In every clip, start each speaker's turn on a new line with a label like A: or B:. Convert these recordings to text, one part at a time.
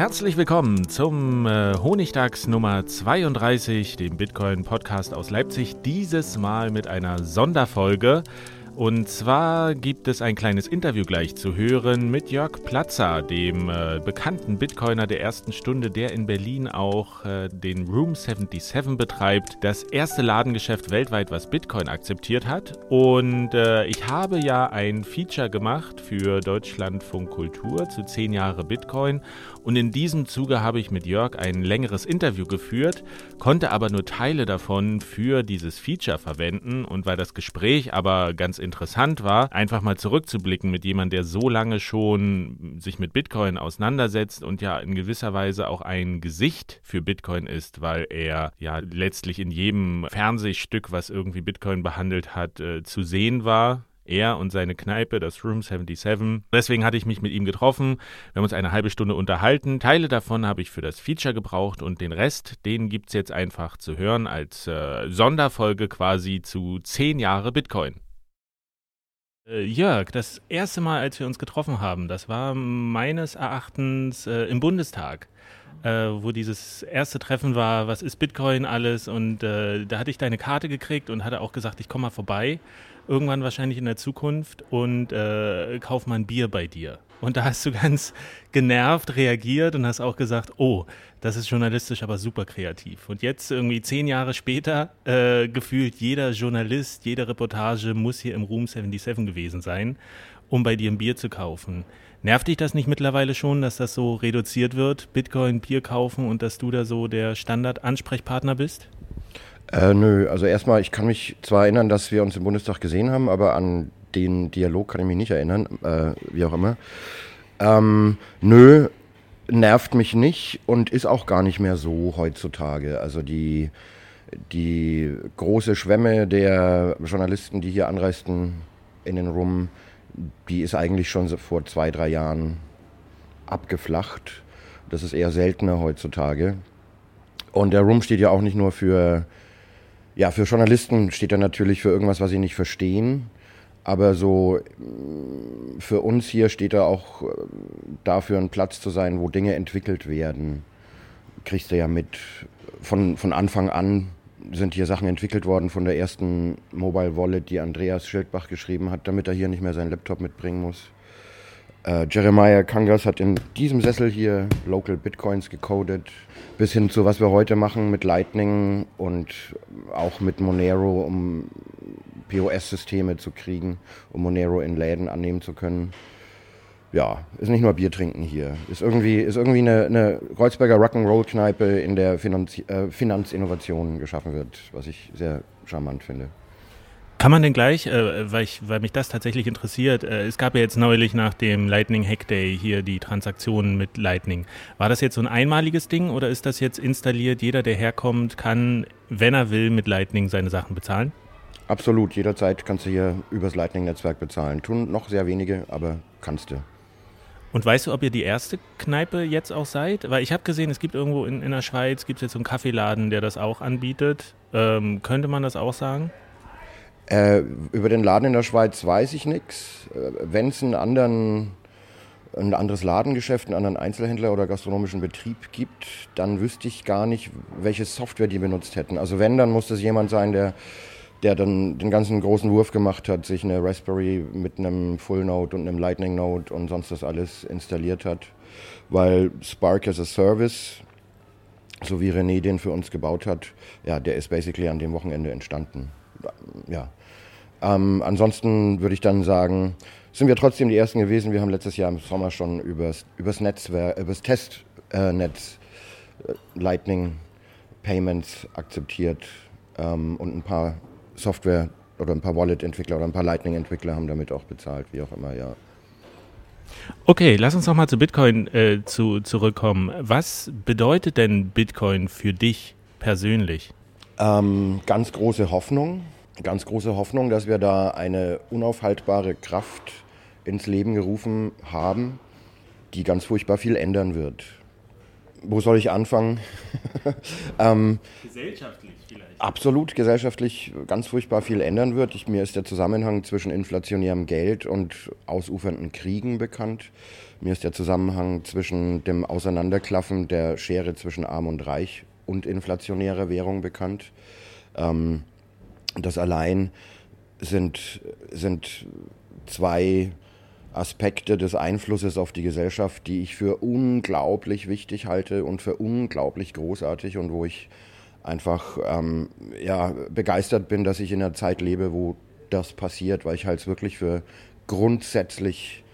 A: Herzlich willkommen zum äh, Honigtags Nummer 32, dem Bitcoin Podcast aus Leipzig. Dieses Mal mit einer Sonderfolge. Und zwar gibt es ein kleines Interview gleich zu hören mit Jörg Platzer, dem äh, bekannten Bitcoiner der ersten Stunde, der in Berlin auch äh, den Room 77 betreibt, das erste Ladengeschäft weltweit, was Bitcoin akzeptiert hat. Und äh, ich habe ja ein Feature gemacht für Deutschlandfunk Kultur zu 10 Jahre Bitcoin. Und in diesem Zuge habe ich mit Jörg ein längeres Interview geführt, konnte aber nur Teile davon für dieses Feature verwenden. Und weil das Gespräch aber ganz interessant war, einfach mal zurückzublicken mit jemandem, der so lange schon sich mit Bitcoin auseinandersetzt und ja in gewisser Weise auch ein Gesicht für Bitcoin ist, weil er ja letztlich in jedem Fernsehstück, was irgendwie Bitcoin behandelt hat, äh, zu sehen war er und seine Kneipe, das Room 77. Deswegen hatte ich mich mit ihm getroffen. Wir haben uns eine halbe Stunde unterhalten. Teile davon habe ich für das Feature gebraucht und den Rest, den gibt es jetzt einfach zu hören als äh, Sonderfolge quasi zu 10 Jahre Bitcoin. Äh, Jörg, das erste Mal, als wir uns getroffen haben, das war meines Erachtens äh, im Bundestag, äh, wo dieses erste Treffen war, was ist Bitcoin alles und äh, da hatte ich deine Karte gekriegt und hatte auch gesagt, ich komme mal vorbei irgendwann wahrscheinlich in der Zukunft und äh, kauf mal ein Bier bei dir. Und da hast du ganz genervt reagiert und hast auch gesagt, oh, das ist journalistisch aber super kreativ. Und jetzt irgendwie zehn Jahre später äh, gefühlt jeder Journalist, jede Reportage muss hier im Room 77 gewesen sein, um bei dir ein Bier zu kaufen. Nervt dich das nicht mittlerweile schon, dass das so reduziert wird, Bitcoin, Bier kaufen und dass du da so der Standard-Ansprechpartner bist?
B: Äh, nö, also erstmal, ich kann mich zwar erinnern, dass wir uns im Bundestag gesehen haben, aber an den Dialog kann ich mich nicht erinnern, äh, wie auch immer. Ähm, nö, nervt mich nicht und ist auch gar nicht mehr so heutzutage. Also die, die große Schwemme der Journalisten, die hier anreisten in den Rum, die ist eigentlich schon vor zwei, drei Jahren abgeflacht. Das ist eher seltener heutzutage. Und der Rum steht ja auch nicht nur für ja, für Journalisten steht er natürlich für irgendwas, was sie nicht verstehen. Aber so mm, für uns hier steht er auch äh, dafür, ein Platz zu sein, wo Dinge entwickelt werden. Kriegst du ja mit. Von, von Anfang an sind hier Sachen entwickelt worden von der ersten Mobile Wallet, die Andreas Schildbach geschrieben hat, damit er hier nicht mehr seinen Laptop mitbringen muss. Äh, Jeremiah Kangas hat in diesem Sessel hier Local Bitcoins gecodet, bis hin zu was wir heute machen mit Lightning und auch mit Monero, um POS-Systeme zu kriegen, um Monero in Läden annehmen zu können. Ja, ist nicht nur Bier trinken hier. Ist irgendwie, ist irgendwie eine, eine Kreuzberger Rock'n'Roll-Kneipe, in der Finanz, äh, Finanzinnovationen geschaffen wird, was ich sehr charmant finde.
A: Kann man denn gleich, äh, weil, ich, weil mich das tatsächlich interessiert, äh, es gab ja jetzt neulich nach dem Lightning Hack Day hier die Transaktionen mit Lightning. War das jetzt so ein einmaliges Ding oder ist das jetzt installiert? Jeder, der herkommt, kann, wenn er will, mit Lightning seine Sachen bezahlen?
B: Absolut, jederzeit kannst du hier übers Lightning-Netzwerk bezahlen. Tun noch sehr wenige, aber kannst du.
A: Und weißt du, ob ihr die erste Kneipe jetzt auch seid? Weil ich habe gesehen, es gibt irgendwo in, in der Schweiz, gibt es jetzt so einen Kaffeeladen, der das auch anbietet. Ähm, könnte man das auch sagen?
B: Äh, über den Laden in der Schweiz weiß ich nichts. Äh, Wenn es einen anderen, ein anderes Ladengeschäft, einen anderen Einzelhändler oder gastronomischen Betrieb gibt, dann wüsste ich gar nicht, welche Software die benutzt hätten. Also wenn, dann muss das jemand sein, der der dann den ganzen großen Wurf gemacht hat, sich eine Raspberry mit einem Full Node und einem Lightning Node und sonst das alles installiert hat. Weil Spark as a Service, so wie René den für uns gebaut hat, ja, der ist basically an dem Wochenende entstanden. Ja. Ähm, ansonsten würde ich dann sagen, sind wir trotzdem die Ersten gewesen. Wir haben letztes Jahr im Sommer schon übers, übers Netzwerk, übers Testnetz äh, Lightning Payments akzeptiert ähm, und ein paar Software oder ein paar Wallet-Entwickler oder ein paar Lightning-Entwickler haben damit auch bezahlt, wie auch immer, ja.
A: Okay, lass uns nochmal zu Bitcoin äh, zu, zurückkommen. Was bedeutet denn Bitcoin für dich persönlich?
B: Ähm, ganz große Hoffnung, ganz große Hoffnung, dass wir da eine unaufhaltbare Kraft ins Leben gerufen haben, die ganz furchtbar viel ändern wird. Wo soll ich anfangen?
A: ähm, Gesellschaftlich.
B: Absolut gesellschaftlich ganz furchtbar viel ändern wird. Ich, mir ist der Zusammenhang zwischen inflationärem Geld und ausufernden Kriegen bekannt. Mir ist der Zusammenhang zwischen dem Auseinanderklaffen der Schere zwischen Arm und Reich und inflationärer Währung bekannt. Ähm, das allein sind, sind zwei Aspekte des Einflusses auf die Gesellschaft, die ich für unglaublich wichtig halte und für unglaublich großartig und wo ich einfach ähm, ja, begeistert bin, dass ich in einer Zeit lebe, wo das passiert, weil ich halte es wirklich für grundsätzlich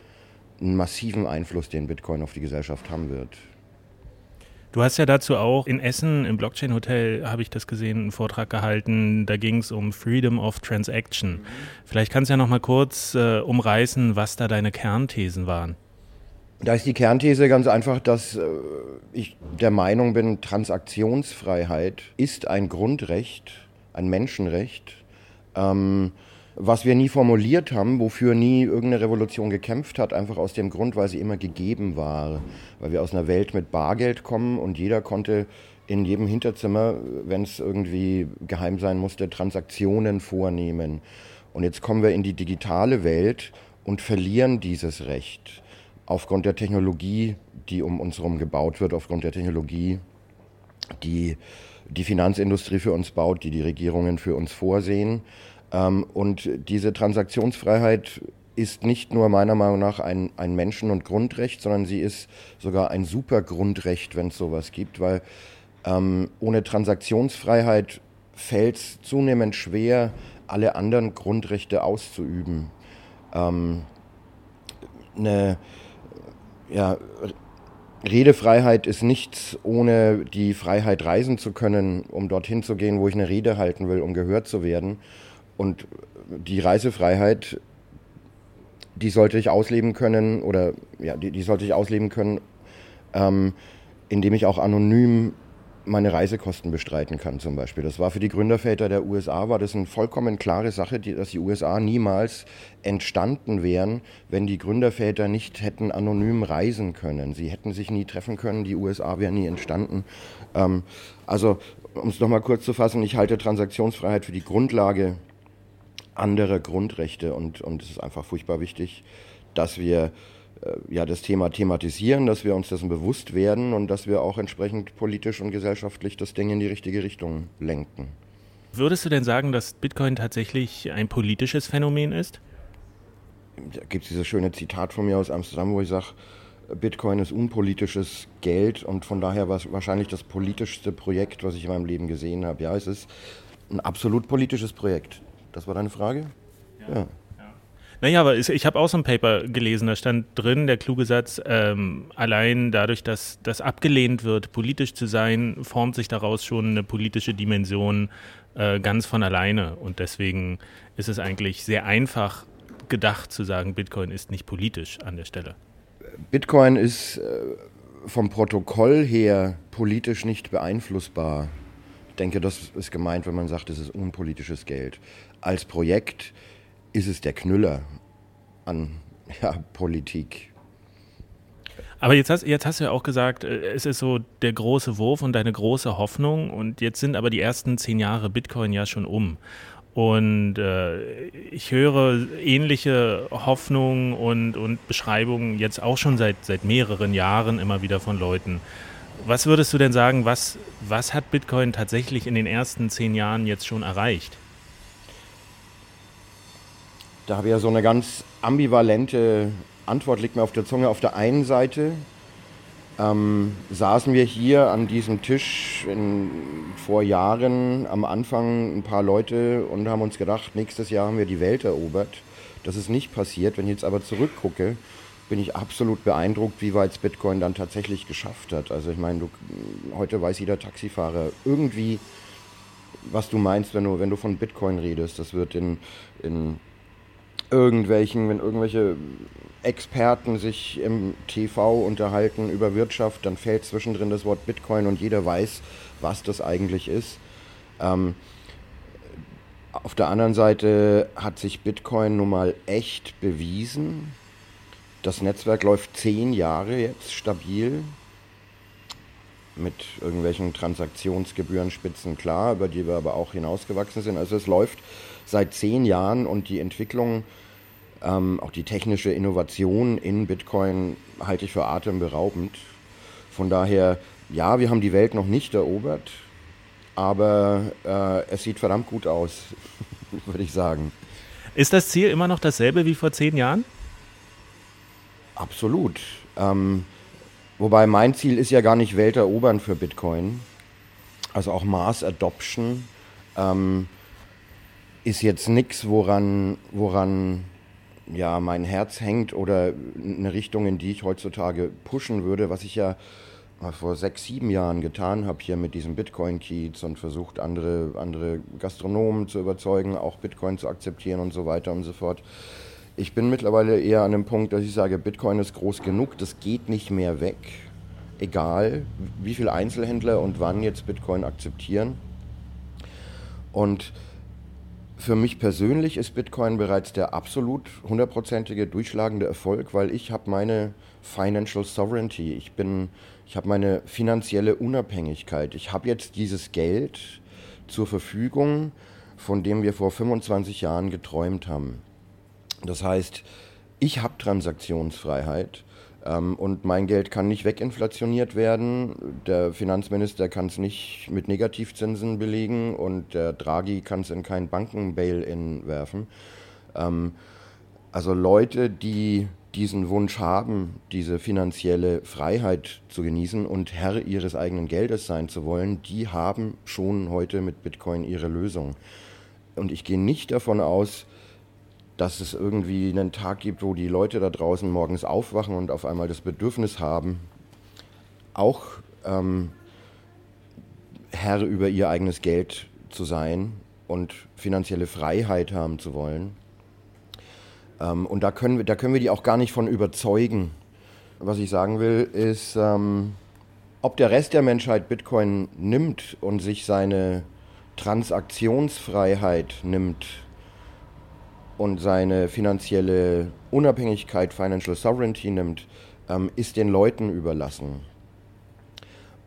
B: einen massiven Einfluss, den Bitcoin auf die Gesellschaft haben wird.
A: Du hast ja dazu auch in Essen im Blockchain Hotel, habe ich das gesehen, einen Vortrag gehalten. Da ging es um Freedom of Transaction. Mhm. Vielleicht kannst du ja noch mal kurz äh, umreißen, was da deine Kernthesen waren.
B: Da ist die Kernthese ganz einfach, dass äh, ich der Meinung bin, Transaktionsfreiheit ist ein Grundrecht, ein Menschenrecht, ähm, was wir nie formuliert haben, wofür nie irgendeine Revolution gekämpft hat, einfach aus dem Grund, weil sie immer gegeben war. Weil wir aus einer Welt mit Bargeld kommen und jeder konnte in jedem Hinterzimmer, wenn es irgendwie geheim sein musste, Transaktionen vornehmen. Und jetzt kommen wir in die digitale Welt und verlieren dieses Recht aufgrund der Technologie, die um uns herum gebaut wird, aufgrund der Technologie, die die Finanzindustrie für uns baut, die die Regierungen für uns vorsehen. Ähm, und diese Transaktionsfreiheit ist nicht nur meiner Meinung nach ein, ein Menschen- und Grundrecht, sondern sie ist sogar ein Supergrundrecht, wenn es sowas gibt, weil ähm, ohne Transaktionsfreiheit fällt es zunehmend schwer, alle anderen Grundrechte auszuüben. Ähm, eine ja, Redefreiheit ist nichts ohne die Freiheit reisen zu können, um dorthin zu gehen, wo ich eine Rede halten will, um gehört zu werden. Und die Reisefreiheit, die sollte ich ausleben können oder ja, die, die sollte ich ausleben können, ähm, indem ich auch anonym meine Reisekosten bestreiten kann zum Beispiel. Das war für die Gründerväter der USA, war das eine vollkommen klare Sache, die, dass die USA niemals entstanden wären, wenn die Gründerväter nicht hätten anonym reisen können. Sie hätten sich nie treffen können, die USA wären nie entstanden. Ähm, also, um es nochmal kurz zu fassen, ich halte Transaktionsfreiheit für die Grundlage anderer Grundrechte und, und es ist einfach furchtbar wichtig, dass wir ja, das Thema thematisieren, dass wir uns dessen bewusst werden und dass wir auch entsprechend politisch und gesellschaftlich das Ding in die richtige Richtung lenken.
A: Würdest du denn sagen, dass Bitcoin tatsächlich ein politisches Phänomen ist?
B: Da gibt es dieses schöne Zitat von mir aus Amsterdam, wo ich sage, Bitcoin ist unpolitisches Geld und von daher war es wahrscheinlich das politischste Projekt, was ich in meinem Leben gesehen habe. Ja, es ist ein absolut politisches Projekt. Das war deine Frage?
A: ja. ja. Naja, aber ich habe auch so ein Paper gelesen, da stand drin der kluge Satz, ähm, allein dadurch, dass das abgelehnt wird, politisch zu sein, formt sich daraus schon eine politische Dimension äh, ganz von alleine. Und deswegen ist es eigentlich sehr einfach gedacht zu sagen, Bitcoin ist nicht politisch an der Stelle.
B: Bitcoin ist äh, vom Protokoll her politisch nicht beeinflussbar. Ich denke, das ist gemeint, wenn man sagt, es ist unpolitisches Geld. Als Projekt ist es der Knüller an ja, Politik.
A: Aber jetzt hast, jetzt hast du ja auch gesagt, äh, es ist so der große Wurf und deine große Hoffnung. Und jetzt sind aber die ersten zehn Jahre Bitcoin ja schon um. Und äh, ich höre ähnliche Hoffnungen und, und Beschreibungen jetzt auch schon seit, seit mehreren Jahren immer wieder von Leuten. Was würdest du denn sagen, was, was hat Bitcoin tatsächlich in den ersten zehn Jahren jetzt schon erreicht?
B: Da habe ich ja so eine ganz ambivalente Antwort, liegt mir auf der Zunge. Auf der einen Seite ähm, saßen wir hier an diesem Tisch in, vor Jahren am Anfang ein paar Leute und haben uns gedacht, nächstes Jahr haben wir die Welt erobert. Das ist nicht passiert. Wenn ich jetzt aber zurückgucke, bin ich absolut beeindruckt, wie weit es Bitcoin dann tatsächlich geschafft hat. Also ich meine, heute weiß jeder Taxifahrer irgendwie, was du meinst, wenn du, wenn du von Bitcoin redest. Das wird in, in irgendwelchen, wenn irgendwelche Experten sich im TV unterhalten über Wirtschaft, dann fällt zwischendrin das Wort Bitcoin und jeder weiß, was das eigentlich ist. Ähm, auf der anderen Seite hat sich Bitcoin nun mal echt bewiesen. Das Netzwerk läuft zehn Jahre jetzt stabil mit irgendwelchen Transaktionsgebührenspitzen klar, über die wir aber auch hinausgewachsen sind. Also es läuft seit zehn Jahren und die Entwicklung, ähm, auch die technische Innovation in Bitcoin halte ich für atemberaubend. Von daher, ja, wir haben die Welt noch nicht erobert, aber äh, es sieht verdammt gut aus, würde ich sagen.
A: Ist das Ziel immer noch dasselbe wie vor zehn Jahren?
B: Absolut. Ähm, wobei mein Ziel ist ja gar nicht Welt erobern für Bitcoin. Also auch Mass Adoption. Ähm, ist jetzt nichts, woran, woran ja, mein Herz hängt oder eine Richtung, in die ich heutzutage pushen würde, was ich ja vor sechs, sieben Jahren getan habe hier mit diesem Bitcoin-Kiez und versucht, andere, andere Gastronomen zu überzeugen, auch Bitcoin zu akzeptieren und so weiter und so fort. Ich bin mittlerweile eher an dem Punkt, dass ich sage, Bitcoin ist groß genug, das geht nicht mehr weg. Egal, wie viele Einzelhändler und wann jetzt Bitcoin akzeptieren. Und für mich persönlich ist Bitcoin bereits der absolut hundertprozentige durchschlagende Erfolg, weil ich habe meine Financial Sovereignty, ich bin, ich habe meine finanzielle Unabhängigkeit. Ich habe jetzt dieses Geld zur Verfügung, von dem wir vor 25 Jahren geträumt haben. Das heißt, ich habe Transaktionsfreiheit und mein Geld kann nicht weginflationiert werden. Der Finanzminister kann es nicht mit Negativzinsen belegen und der Draghi kann es in kein Banken-Bail-In werfen. Ähm, also Leute, die diesen Wunsch haben, diese finanzielle Freiheit zu genießen und Herr ihres eigenen Geldes sein zu wollen, die haben schon heute mit Bitcoin ihre Lösung. Und ich gehe nicht davon aus, dass es irgendwie einen Tag gibt, wo die Leute da draußen morgens aufwachen und auf einmal das Bedürfnis haben, auch ähm, Herr über ihr eigenes Geld zu sein und finanzielle Freiheit haben zu wollen. Ähm, und da können, wir, da können wir die auch gar nicht von überzeugen. Was ich sagen will, ist, ähm, ob der Rest der Menschheit Bitcoin nimmt und sich seine Transaktionsfreiheit nimmt, und seine finanzielle Unabhängigkeit, Financial Sovereignty nimmt, ähm, ist den Leuten überlassen.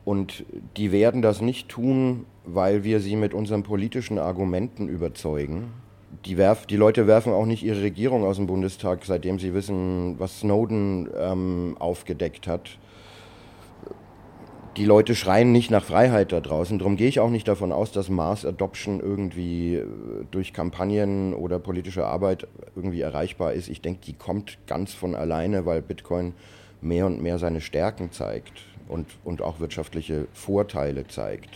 B: Und die werden das nicht tun, weil wir sie mit unseren politischen Argumenten überzeugen. Die, werf, die Leute werfen auch nicht ihre Regierung aus dem Bundestag, seitdem sie wissen, was Snowden ähm, aufgedeckt hat die Leute schreien nicht nach Freiheit da draußen. Darum gehe ich auch nicht davon aus, dass Mass Adoption irgendwie äh, durch Kampagnen oder politische Arbeit irgendwie erreichbar ist. Ich denke, die kommt ganz von alleine, weil Bitcoin mehr und mehr seine Stärken zeigt und, und auch wirtschaftliche Vorteile zeigt.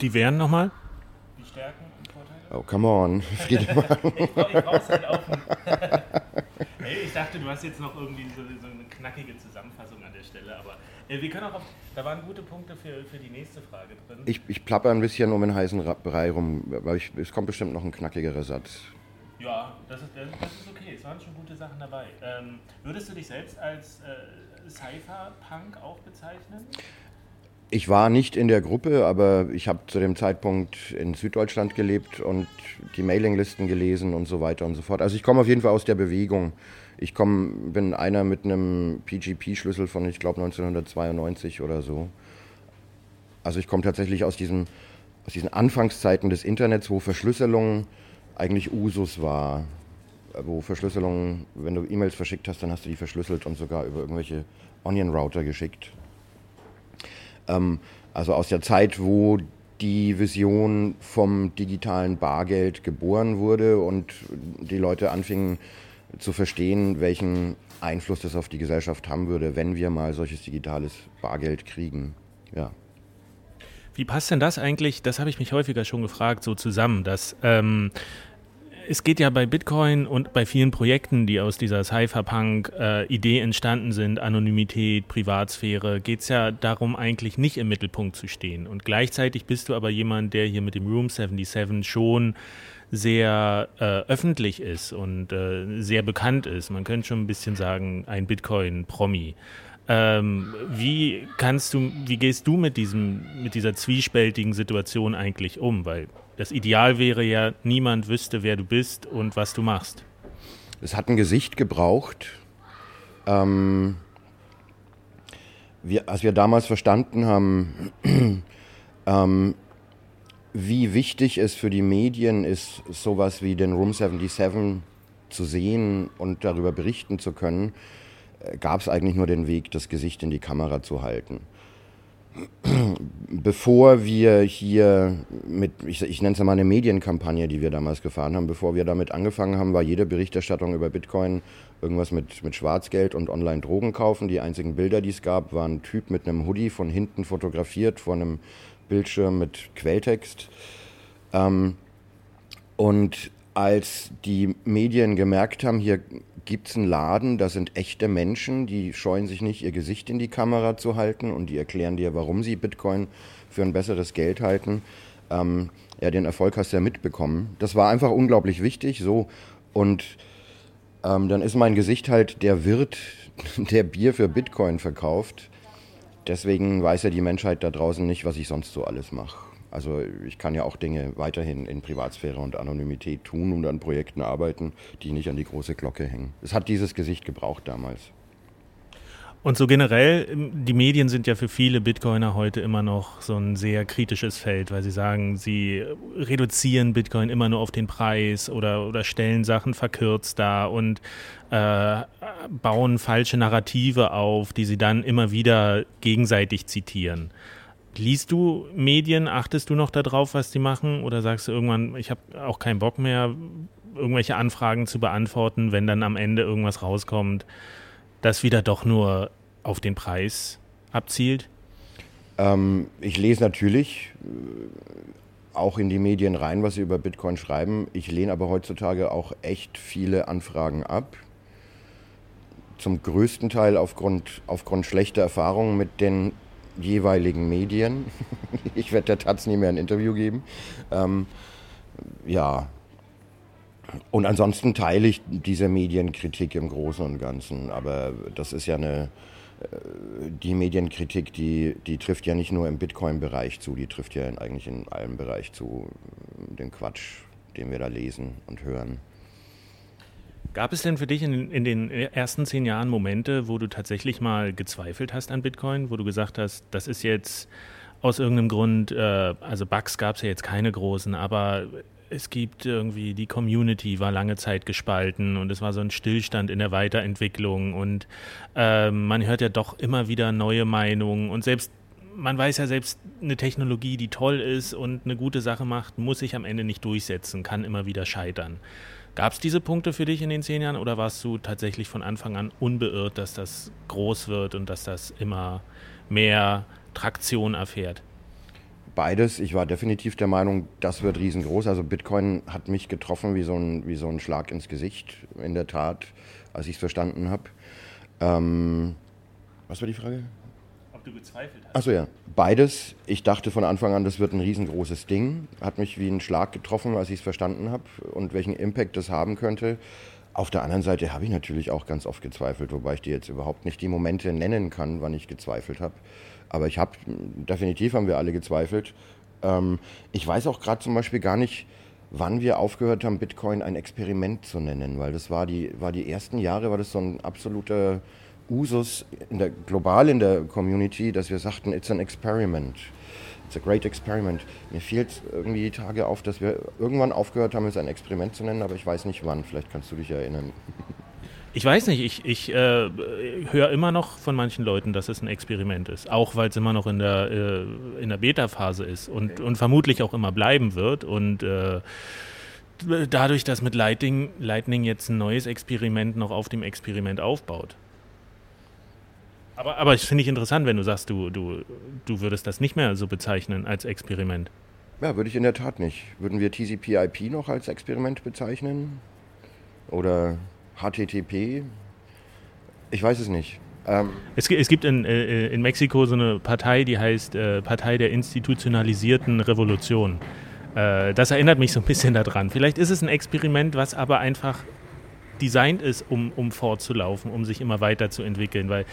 A: Die wären nochmal? Die Stärken
B: und Vorteile? Oh, come on, Friedemann. ich, brauch's halt
A: auf. Hey, ich dachte, du hast jetzt noch irgendwie so, so eine knackige Zusammenfassung an der Stelle, aber äh, wir können auch auf, da waren gute Punkte für, für die nächste Frage drin.
B: Ich, ich plapper ein bisschen um den heißen Brei rum, weil ich, es kommt bestimmt noch ein knackigerer Satz.
A: Ja, das ist, das ist okay. Es waren schon gute Sachen dabei. Ähm, würdest du dich selbst als äh, Cypher-Punk auch bezeichnen?
B: Ich war nicht in der Gruppe, aber ich habe zu dem Zeitpunkt in Süddeutschland gelebt und die Mailinglisten gelesen und so weiter und so fort. Also ich komme auf jeden Fall aus der Bewegung. Ich komm, bin einer mit einem PGP-Schlüssel von, ich glaube, 1992 oder so. Also ich komme tatsächlich aus diesen, aus diesen Anfangszeiten des Internets, wo Verschlüsselung eigentlich Usus war. Wo Verschlüsselung, wenn du E-Mails verschickt hast, dann hast du die verschlüsselt und sogar über irgendwelche Onion-Router geschickt. Ähm, also aus der Zeit, wo die Vision vom digitalen Bargeld geboren wurde und die Leute anfingen zu verstehen, welchen Einfluss das auf die Gesellschaft haben würde, wenn wir mal solches digitales Bargeld kriegen. Ja.
A: Wie passt denn das eigentlich, das habe ich mich häufiger schon gefragt, so zusammen, dass ähm, es geht ja bei Bitcoin und bei vielen Projekten, die aus dieser Cypherpunk-Idee äh, entstanden sind, Anonymität, Privatsphäre, geht es ja darum, eigentlich nicht im Mittelpunkt zu stehen. Und gleichzeitig bist du aber jemand, der hier mit dem Room 77 schon sehr äh, öffentlich ist und äh, sehr bekannt ist. Man könnte schon ein bisschen sagen, ein Bitcoin-Promi. Ähm, wie kannst du, wie gehst du mit diesem, mit dieser zwiespältigen Situation eigentlich um? Weil das Ideal wäre ja, niemand wüsste, wer du bist und was du machst.
B: Es hat ein Gesicht gebraucht. Ähm, wir, als wir damals verstanden haben, ähm, wie wichtig es für die Medien ist, sowas wie den Room 77 zu sehen und darüber berichten zu können, gab es eigentlich nur den Weg, das Gesicht in die Kamera zu halten bevor wir hier mit, ich, ich nenne es mal eine Medienkampagne, die wir damals gefahren haben, bevor wir damit angefangen haben, war jede Berichterstattung über Bitcoin irgendwas mit, mit Schwarzgeld und Online-Drogen kaufen. Die einzigen Bilder, die es gab, waren ein Typ mit einem Hoodie von hinten fotografiert vor einem Bildschirm mit Quelltext. Ähm, und als die Medien gemerkt haben, hier gibt es einen Laden, da sind echte Menschen, die scheuen sich nicht, ihr Gesicht in die Kamera zu halten und die erklären dir, warum sie Bitcoin für ein besseres Geld halten. Ähm, ja, den Erfolg hast du ja mitbekommen. Das war einfach unglaublich wichtig. So und ähm, dann ist mein Gesicht halt der Wirt, der Bier für Bitcoin verkauft. Deswegen weiß ja die Menschheit da draußen nicht, was ich sonst so alles mache. Also ich kann ja auch Dinge weiterhin in Privatsphäre und Anonymität tun und an Projekten arbeiten, die nicht an die große Glocke hängen. Es hat dieses Gesicht gebraucht damals.
A: Und so generell, die Medien sind ja für viele Bitcoiner heute immer noch so ein sehr kritisches Feld, weil sie sagen, sie reduzieren Bitcoin immer nur auf den Preis oder, oder stellen Sachen verkürzt dar und äh, bauen falsche Narrative auf, die sie dann immer wieder gegenseitig zitieren. Liest du Medien? Achtest du noch darauf, was die machen? Oder sagst du irgendwann, ich habe auch keinen Bock mehr, irgendwelche Anfragen zu beantworten, wenn dann am Ende irgendwas rauskommt, das wieder doch nur auf den Preis abzielt?
B: Ähm, ich lese natürlich äh, auch in die Medien rein, was sie über Bitcoin schreiben. Ich lehne aber heutzutage auch echt viele Anfragen ab. Zum größten Teil aufgrund, aufgrund schlechter Erfahrungen mit den jeweiligen Medien. ich werde der Taz nie mehr ein Interview geben. Ähm, ja. Und ansonsten teile ich diese Medienkritik im Großen und Ganzen. Aber das ist ja eine, äh, die Medienkritik, die, die trifft ja nicht nur im Bitcoin-Bereich zu, die trifft ja eigentlich in allem Bereich zu, den Quatsch, den wir da lesen und hören.
A: Gab es denn für dich in, in, den ersten zehn Jahren Momente, wo du tatsächlich mal gezweifelt hast an Bitcoin, wo du gesagt hast, das ist jetzt aus irgendeinem Grund, äh, also Bugs gab es ja jetzt keine großen, aber es gibt irgendwie, die Community war lange Zeit gespalten und es war so ein Stillstand in der Weiterentwicklung und äh, man hört ja doch immer wieder neue Meinungen und selbst man weiß ja selbst, eine Technologie, die toll ist und eine gute Sache macht, muss sich am Ende nicht durchsetzen, kann immer wieder scheitern. Gab es diese Punkte für dich in den zehn Jahren oder warst du tatsächlich von Anfang an unbeirrt, dass das groß wird und dass das immer mehr Traktion erfährt?
B: Beides. Ich war definitiv der Meinung, das wird riesengroß. Also Bitcoin hat mich getroffen wie so ein, wie so ein Schlag ins Gesicht, in der Tat, als ich es verstanden habe. Ähm, was war die Frage? Du gezweifelt hast. Achso, ja. Beides. Ich dachte von Anfang an, das wird ein riesengroßes Ding. Hat mich wie ein Schlag getroffen, als ich es verstanden habe und welchen Impact das haben könnte. Auf der anderen Seite habe ich natürlich auch ganz oft gezweifelt, wobei ich dir jetzt überhaupt nicht die Momente nennen kann, wann ich gezweifelt habe. Aber ich habe, definitiv haben wir alle gezweifelt. Ähm, ich weiß auch gerade zum Beispiel gar nicht, wann wir aufgehört haben, Bitcoin ein Experiment zu nennen, weil das war die, war die ersten Jahre, war das so ein absoluter Usus in der, global in der Community, dass wir sagten, it's an experiment. It's a great experiment. Mir fiel irgendwie die Tage auf, dass wir irgendwann aufgehört haben, es ein Experiment zu nennen, aber ich weiß nicht wann. Vielleicht kannst du dich erinnern.
A: Ich weiß nicht, ich, ich äh, höre immer noch von manchen Leuten, dass es ein Experiment ist. Auch weil es immer noch in der, äh, in der Beta-Phase ist und, und vermutlich auch immer bleiben wird. Und äh, dadurch, dass mit Lightning, Lightning jetzt ein neues Experiment noch auf dem Experiment aufbaut. Aber, aber das finde ich interessant, wenn du sagst, du, du, du würdest das nicht mehr so bezeichnen als Experiment.
B: Ja, würde ich in der Tat nicht. Würden wir TCP/IP noch als Experiment bezeichnen? Oder HTTP? Ich weiß es nicht.
A: Ähm es, es, gibt in, äh, in, Mexiko so eine Partei, die heißt äh, Partei der institutionalisierten Revolution. Äh, das erinnert mich so ein bisschen daran. Vielleicht ist es ein Experiment, was aber einfach designt ist, um, um fortzulaufen, um sich immer weiterzuentwickeln. Weil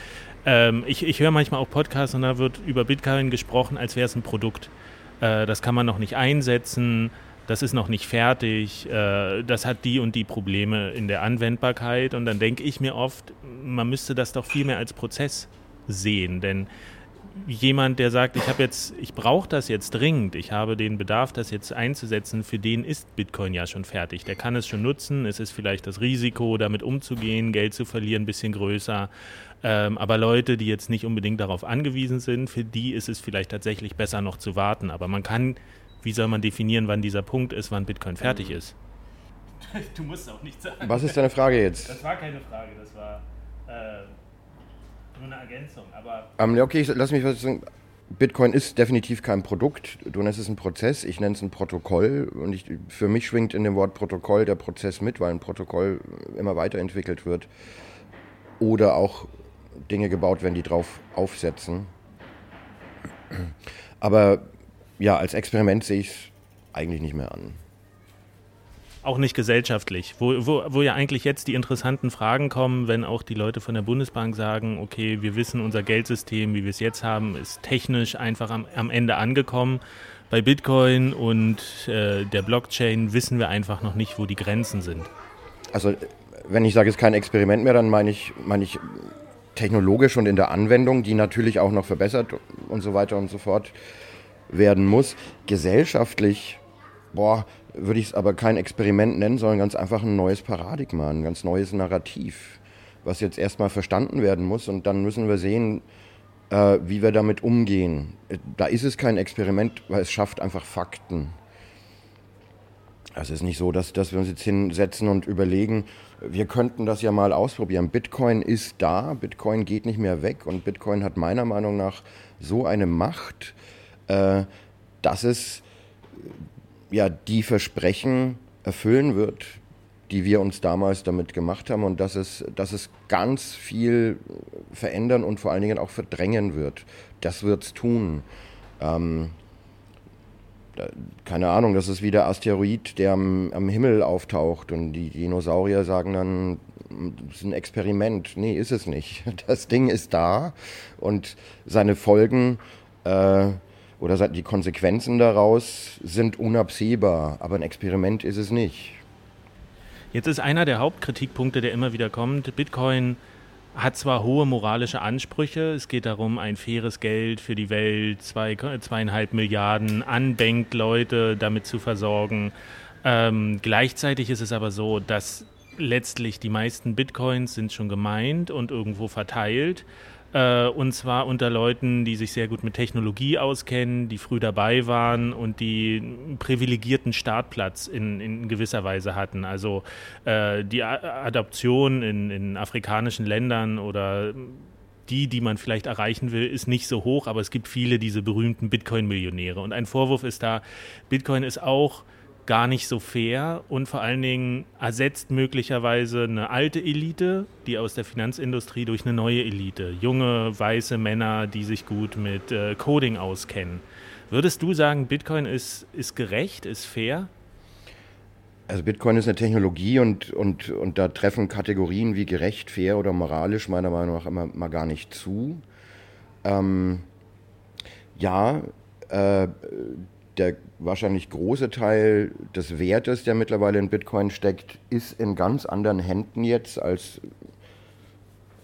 A: ähm, ich, ich höre manchmal auch Podcasts und da wird über Bitcoin gesprochen, als wäre es ein Produkt. Äh, das kann man noch nicht einsetzen das ist noch nicht fertig, äh, das hat die und die Probleme in der Anwendbarkeit. Und dann denke ich mir oft, man müsste das doch viel mehr als Prozess sehen. Denn jemand, der sagt, ich habe jetzt, ich brauche das jetzt dringend, ich habe den Bedarf, das jetzt einzusetzen, für den ist Bitcoin ja schon fertig. Der kann es schon nutzen. Es ist vielleicht das Risiko, damit umzugehen, Geld zu verlieren, ein bisschen größer. Ähm, aber Leute, die jetzt nicht unbedingt darauf angewiesen sind, für die ist es vielleicht tatsächlich besser noch zu warten. Aber man kann wie soll man definieren, wann dieser Punkt ist, wann Bitcoin fertig ähm. ist?
B: Du musst auch nicht sagen. Was ist deine Frage jetzt?
A: Das war keine Frage, das war äh, nur eine Ergänzung. Aber
B: ähm, okay, ich, lass mich was sagen. Bitcoin ist definitiv kein Produkt. Du nennst es ein Prozess, ich nenne es ein Protokoll. Und ich, für mich schwingt in dem Wort Protokoll der Prozess mit, weil ein Protokoll immer weiterentwickelt wird. Oder auch Dinge gebaut werden, die drauf aufsetzen. Aber ja, als Experiment sehe ich es eigentlich nicht mehr an.
A: Auch nicht gesellschaftlich, wo, wo, wo ja eigentlich jetzt die interessanten Fragen kommen, wenn auch die Leute von der Bundesbank sagen, okay, wir wissen, unser Geldsystem, wie wir es jetzt haben, ist technisch einfach am, am Ende angekommen. Bei Bitcoin und äh, der Blockchain wissen wir einfach noch nicht, wo die Grenzen sind.
B: Also wenn ich sage, es ist kein Experiment mehr, dann meine ich, meine ich technologisch und in der Anwendung, die natürlich auch noch verbessert und so weiter und so fort werden muss. Gesellschaftlich, boah, würde ich es aber kein Experiment nennen, sondern ganz einfach ein neues Paradigma, ein ganz neues Narrativ, was jetzt erstmal verstanden werden muss und dann müssen wir sehen, äh, wie wir damit umgehen. Da ist es kein Experiment, weil es schafft einfach Fakten. Es ist nicht so, dass, dass wir uns jetzt hinsetzen und überlegen, wir könnten das ja mal ausprobieren. Bitcoin ist da, Bitcoin geht nicht mehr weg und Bitcoin hat meiner Meinung nach so eine Macht, äh, dass es ja die Versprechen erfüllen wird, die wir uns damals damit gemacht haben und dass es, dass es ganz viel verändern und vor allen Dingen auch verdrängen wird. Das wird es tun. Ähm, keine Ahnung, das ist wie der Asteroid, der am, am, Himmel auftaucht und die Dinosaurier sagen dann, das ist ein Experiment. Nee, ist es nicht. Das Ding ist da und seine Folgen äh, oder die Konsequenzen daraus sind unabsehbar, aber ein Experiment ist es nicht.
A: Jetzt ist einer der Hauptkritikpunkte, der immer wieder kommt, Bitcoin hat zwar hohe moralische Ansprüche, es geht darum, ein faires Geld für die Welt, zwei, zweieinhalb Milliarden an Bankleute damit zu versorgen. Ähm, gleichzeitig ist es aber so, dass letztlich die meisten Bitcoins sind schon gemeint und irgendwo verteilt. Äh, und zwar unter Leuten, die sich sehr gut mit Technologie auskennen, die früh dabei waren und die einen privilegierten Startplatz in, in gewisser Weise hatten. Also äh, die Adoption in, in afrikanischen Ländern oder die, die man vielleicht erreichen will, ist nicht so hoch, aber es gibt viele diese berühmten Bitcoin-Millionäre. Und ein Vorwurf ist da, Bitcoin ist auch gar nicht so fair und vor allen Dingen ersetzt möglicherweise eine alte Elite, die aus der Finanzindustrie durch eine neue Elite, junge weiße Männer, die sich gut mit äh, Coding auskennen. Würdest du sagen, Bitcoin ist, ist gerecht, ist fair?
B: Also Bitcoin ist eine Technologie und, und, und da treffen Kategorien wie gerecht, fair oder moralisch meiner Meinung nach immer mal gar nicht zu. Ähm, ja, äh, der wahrscheinlich große Teil des Wertes, der mittlerweile in Bitcoin steckt, ist in ganz anderen Händen jetzt als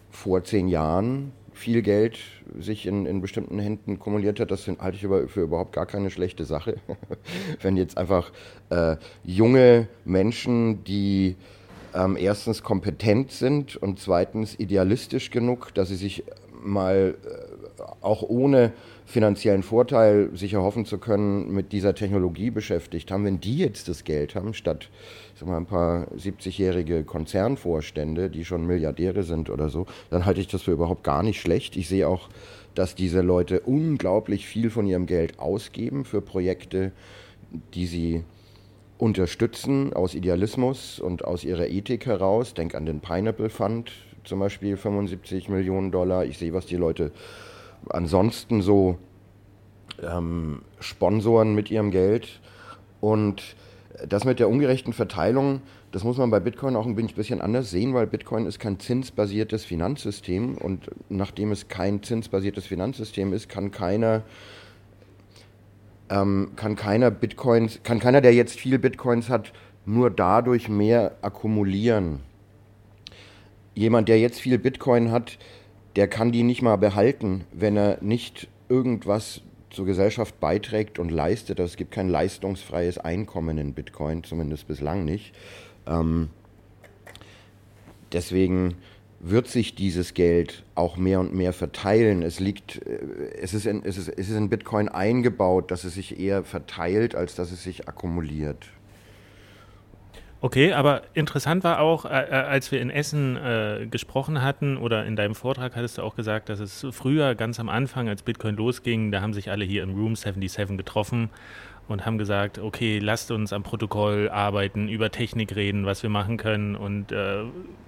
B: vor zehn Jahren viel Geld sich in, in bestimmten Händen kumuliert hat. Das halte ich aber für überhaupt gar keine schlechte Sache. Wenn jetzt einfach äh, junge Menschen, die ähm, erstens kompetent sind und zweitens idealistisch genug, dass sie sich mal äh, auch ohne finanziellen Vorteil sich erhoffen zu können, mit dieser Technologie beschäftigt haben. Wenn die jetzt das Geld haben, statt sag mal, ein paar 70-jährige Konzernvorstände, die schon Milliardäre sind oder so, dann halte ich das für überhaupt gar nicht schlecht. Ich sehe auch, dass diese Leute unglaublich viel von ihrem Geld ausgeben für Projekte, die sie unterstützen aus Idealismus und aus ihrer Ethik heraus. Denk an den Pineapple Fund, zum Beispiel 75 Millionen Dollar. Ich sehe, was die Leute ansonsten so ähm, sponsoren mit ihrem Geld. Und das mit der ungerechten Verteilung, das muss man bei Bitcoin auch ein bisschen anders sehen, weil Bitcoin ist kein zinsbasiertes Finanzsystem und nachdem es kein zinsbasiertes Finanzsystem ist, kann keiner ähm, kann keiner Bitcoins, kann keiner, der jetzt viel Bitcoins hat, nur dadurch mehr akkumulieren. Jemand, der jetzt viel Bitcoin hat, der kann die nicht mal behalten, wenn er nicht irgendwas zur Gesellschaft beiträgt und leistet. Also es gibt kein leistungsfreies Einkommen in Bitcoin, zumindest bislang nicht. Ähm, deswegen wird sich dieses Geld auch mehr und mehr verteilen. Es liegt, äh, es ist in, es ist, es ist in Bitcoin eingebaut, dass es sich eher verteilt, als dass es sich akkumuliert.
A: Okay, aber interessant war auch, äh, äh, als wir in Essen äh, gesprochen hatten oder in deinem Vortrag hattest du auch gesagt, dass es früher ganz am Anfang, als Bitcoin losging, da haben sich alle hier im Room 77 getroffen und haben gesagt, okay, lasst uns am Protokoll arbeiten, über Technik reden, was wir machen können. Und äh,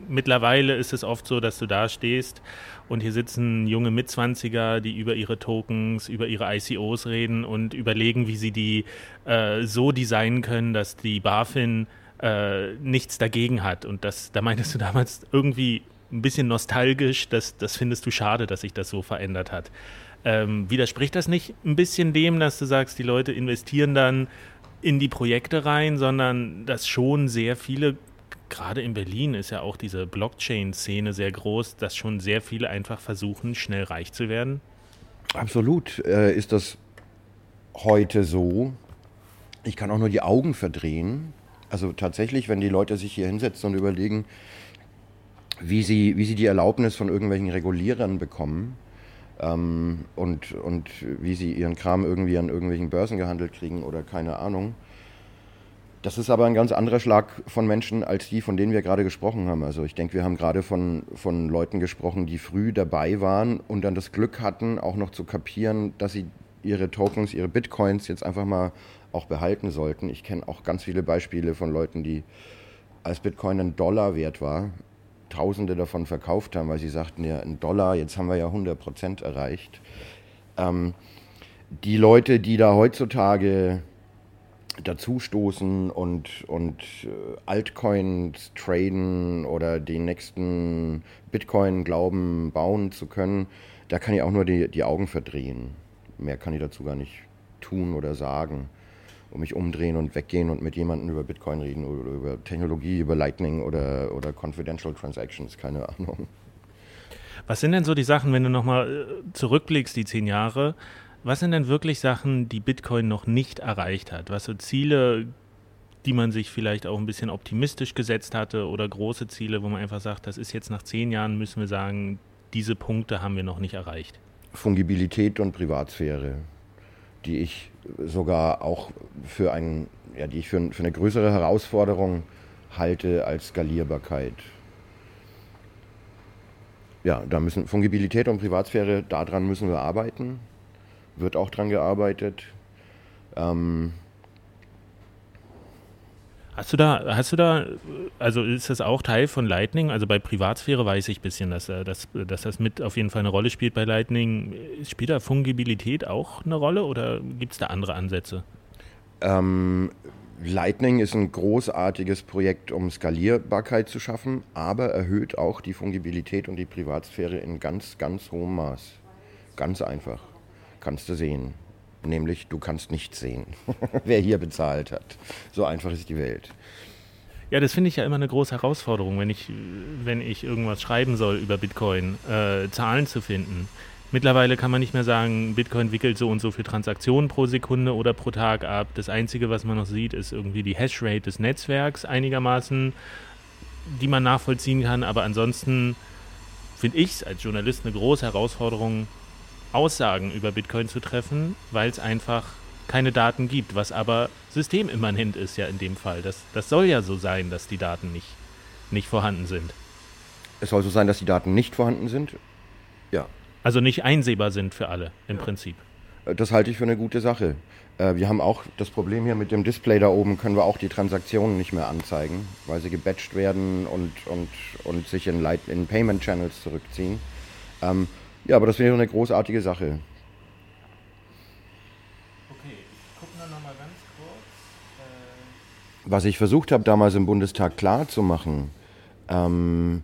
A: mittlerweile ist es oft so, dass du da stehst und hier sitzen junge Mitzwanziger, die über ihre Tokens, über ihre ICOs reden und überlegen, wie sie die äh, so designen können, dass die BaFin äh, nichts dagegen hat. Und das, da meintest du damals irgendwie ein bisschen nostalgisch, das, das findest du schade, dass sich das so verändert hat. Ähm, widerspricht das nicht ein bisschen dem, dass du sagst, die Leute investieren dann in die Projekte rein, sondern dass schon sehr viele, gerade in Berlin ist ja auch diese Blockchain-Szene sehr groß, dass schon sehr viele einfach versuchen, schnell reich zu werden?
B: Absolut äh, ist das heute so. Ich kann auch nur die Augen verdrehen. Also tatsächlich, wenn die Leute sich hier hinsetzen und überlegen, wie sie, wie sie die Erlaubnis von irgendwelchen Regulierern bekommen, ähm, und, und wie sie ihren Kram irgendwie an irgendwelchen Börsen gehandelt kriegen oder keine Ahnung. Das ist aber ein ganz anderer Schlag von Menschen als die, von denen wir gerade gesprochen haben. Also ich denke, wir haben gerade von, von Leuten gesprochen, die früh dabei waren und dann das Glück hatten, auch noch zu kapieren, dass sie ihre Tokens, ihre Bitcoins jetzt einfach mal auch behalten sollten. Ich kenne auch ganz viele Beispiele von Leuten, die als Bitcoin ein Dollar wert war, Tausende davon verkauft haben, weil sie sagten, ja, ein Dollar, jetzt haben wir ja 100 Prozent erreicht. Ähm, die Leute, die da heutzutage dazustoßen und, und äh, Altcoins traden oder den nächsten Bitcoin glauben, bauen zu können, da kann ich auch nur die, die Augen verdrehen. Mehr kann ich dazu gar nicht tun oder sagen und mich umdrehen und weggehen und mit jemandem über Bitcoin reden oder über Technologie, über Lightning oder, oder Confidential Transactions, keine Ahnung.
A: Was sind denn so die Sachen, wenn du nochmal äh, zurückblickst, die zehn Jahre, was sind denn wirklich Sachen, die Bitcoin noch nicht erreicht hat? Was so Ziele, die man sich vielleicht auch ein bisschen optimistisch gesetzt hatte oder große Ziele, wo man einfach sagt, das ist jetzt nach zehn Jahren, müssen wir sagen, diese Punkte haben wir noch nicht erreicht?
B: Fungibilität und Privatsphäre die ich sogar auch für, ein, ja, die ich für, für eine größere Herausforderung halte als Skalierbarkeit. Ja, da müssen Fungibilität und Privatsphäre, daran müssen wir arbeiten. Wird auch dran gearbeitet. Ähm,
A: Hast du da, hast du da, also ist das auch Teil von Lightning? Also bei Privatsphäre weiß ich ein bisschen, dass, äh, dass, dass das mit auf jeden Fall eine Rolle spielt bei Lightning. Spielt da Fungibilität auch eine Rolle oder gibt es da andere Ansätze?
B: Ähm, Lightning ist ein großartiges Projekt, um Skalierbarkeit zu schaffen, aber erhöht auch die Fungibilität und die Privatsphäre in ganz, ganz hohem Maß. Ganz einfach. Kannst du sehen. Nämlich, du kannst nicht sehen, wer hier bezahlt hat. So einfach ist die Welt.
A: Ja, das finde ich ja immer eine große Herausforderung, wenn ich, wenn ich irgendwas schreiben soll über Bitcoin, äh, Zahlen zu finden. Mittlerweile kann man nicht mehr sagen, Bitcoin wickelt so und so viele Transaktionen pro Sekunde oder pro Tag ab. Das Einzige, was man noch sieht, ist irgendwie die Hashrate des Netzwerks einigermaßen die man nachvollziehen kann. Aber ansonsten finde ich es als Journalist eine große Herausforderung, Aussagen über Bitcoin zu treffen, weil es einfach keine Daten gibt, was aber systemimmanent ist ja in dem Fall. Das, das soll ja so sein, dass die Daten nicht, nicht vorhanden sind.
B: Es soll so sein, dass die Daten nicht vorhanden sind? Ja.
A: Also nicht einsehbar sind für alle im ja. Prinzip.
B: Äh, das halte ich für eine gute Sache. Äh, wir haben auch das Problem hier mit dem Display da oben, können wir auch die Transaktionen nicht mehr anzeigen, weil sie gebatcht werden und, und, und sich in, Light, in Payment Channels zurückziehen. Ähm, ja, aber das ich eine großartige Sache.
A: Okay, ich gucke noch mal ganz kurz.
B: Äh Was ich versucht habe, damals im Bundestag klar zu machen, ähm,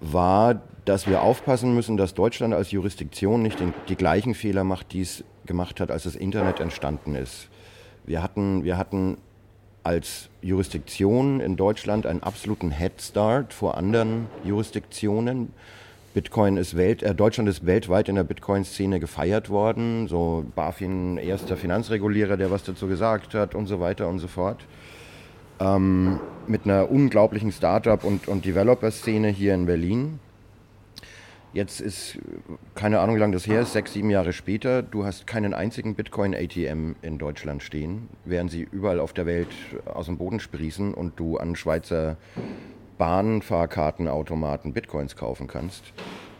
B: war, dass wir aufpassen müssen, dass Deutschland als Jurisdiktion nicht den, die gleichen Fehler macht, die es gemacht hat, als das Internet entstanden ist. Wir hatten, wir hatten als Jurisdiktion in Deutschland einen absoluten Head Start vor anderen Jurisdiktionen. Bitcoin ist Welt, äh, Deutschland ist weltweit in der Bitcoin-Szene gefeiert worden. So BaFin, erster Finanzregulierer, der was dazu gesagt hat und so weiter und so fort. Ähm, mit einer unglaublichen Startup- und, und Developer-Szene hier in Berlin. Jetzt ist, keine Ahnung, wie lange das her ist, sechs, sieben Jahre später. Du hast keinen einzigen Bitcoin-ATM in Deutschland stehen, während sie überall auf der Welt aus dem Boden sprießen und du an Schweizer Bahnfahrkartenautomaten Bitcoins kaufen kannst.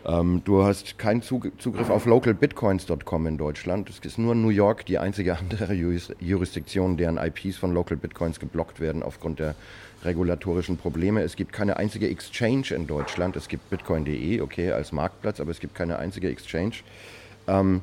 B: Ähm, du hast keinen Zugriff auf localbitcoins.com in Deutschland. Es ist nur New York die einzige andere Jurisdiktion, deren IPs von Local Bitcoins geblockt werden aufgrund der regulatorischen Probleme. Es gibt keine einzige Exchange in Deutschland. Es gibt bitcoin.de, okay, als Marktplatz, aber es gibt keine einzige Exchange. Ähm,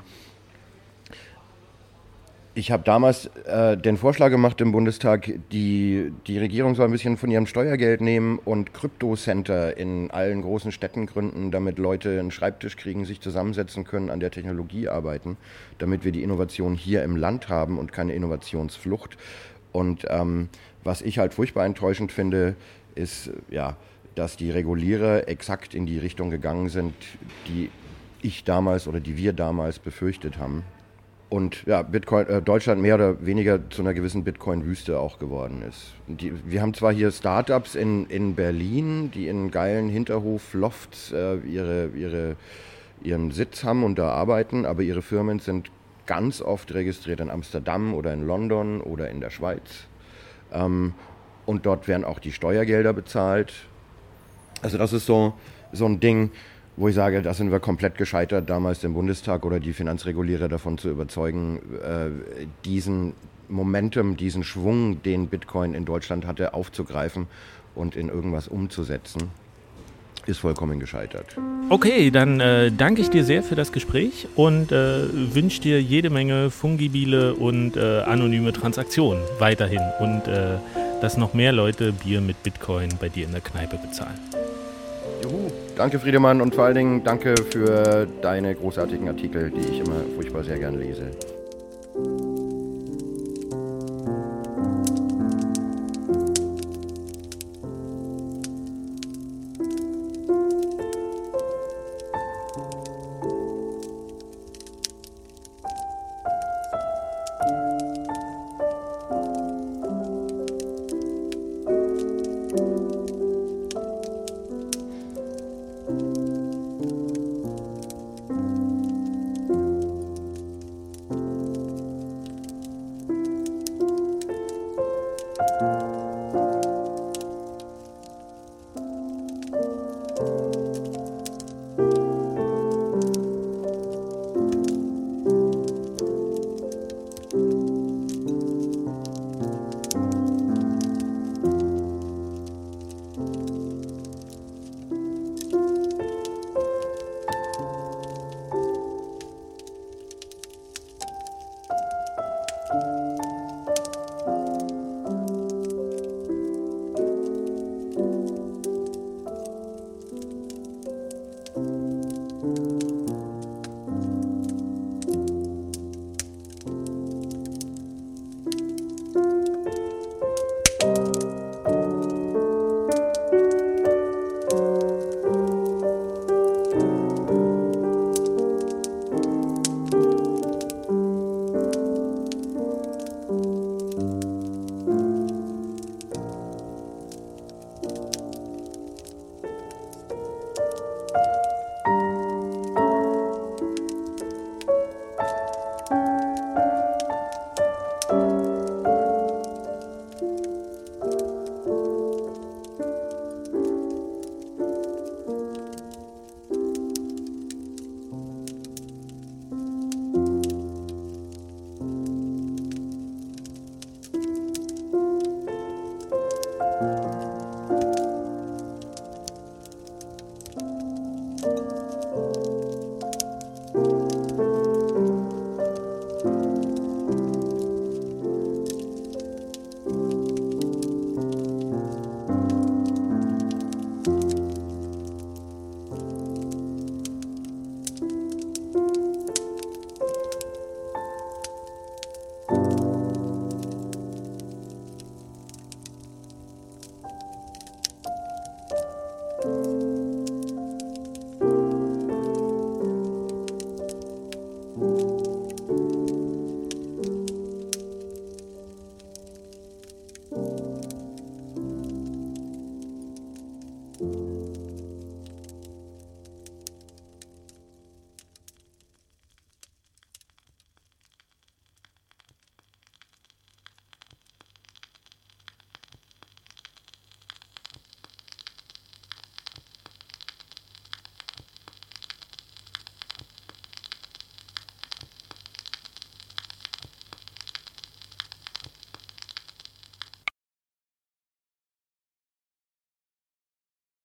B: ich habe damals äh, den Vorschlag gemacht im Bundestag, die, die Regierung soll ein bisschen von ihrem Steuergeld nehmen und Kryptocenter in allen großen Städten gründen, damit Leute einen Schreibtisch kriegen, sich zusammensetzen können, an der Technologie arbeiten, damit wir die Innovation hier im Land haben und keine Innovationsflucht. Und ähm, was ich halt furchtbar enttäuschend finde, ist, ja, dass die Regulierer exakt in die Richtung gegangen sind, die ich damals oder die wir damals befürchtet haben. Und ja, Bitcoin, äh, Deutschland mehr oder weniger zu einer gewissen Bitcoin-Wüste auch geworden ist. Die, wir haben zwar hier Startups in, in Berlin, die in geilen Hinterhof-Lofts äh, ihre, ihre, ihren Sitz haben und da arbeiten, aber ihre Firmen sind ganz oft registriert in Amsterdam oder in London oder in der Schweiz. Ähm, und dort werden auch die Steuergelder bezahlt. Also das ist so, so ein Ding, wo ich sage, da sind wir komplett gescheitert, damals den Bundestag oder die Finanzregulierer davon zu überzeugen, äh, diesen Momentum, diesen Schwung, den Bitcoin in Deutschland hatte, aufzugreifen und in irgendwas umzusetzen ist vollkommen gescheitert.
A: Okay, dann äh, danke ich dir sehr für das Gespräch und äh, wünsche dir jede Menge fungibile und äh, anonyme Transaktionen weiterhin und äh, dass noch mehr Leute Bier mit Bitcoin bei dir in der Kneipe bezahlen.
B: Juhu, danke Friedemann und vor allen Dingen danke für deine großartigen Artikel, die ich immer furchtbar sehr gern lese.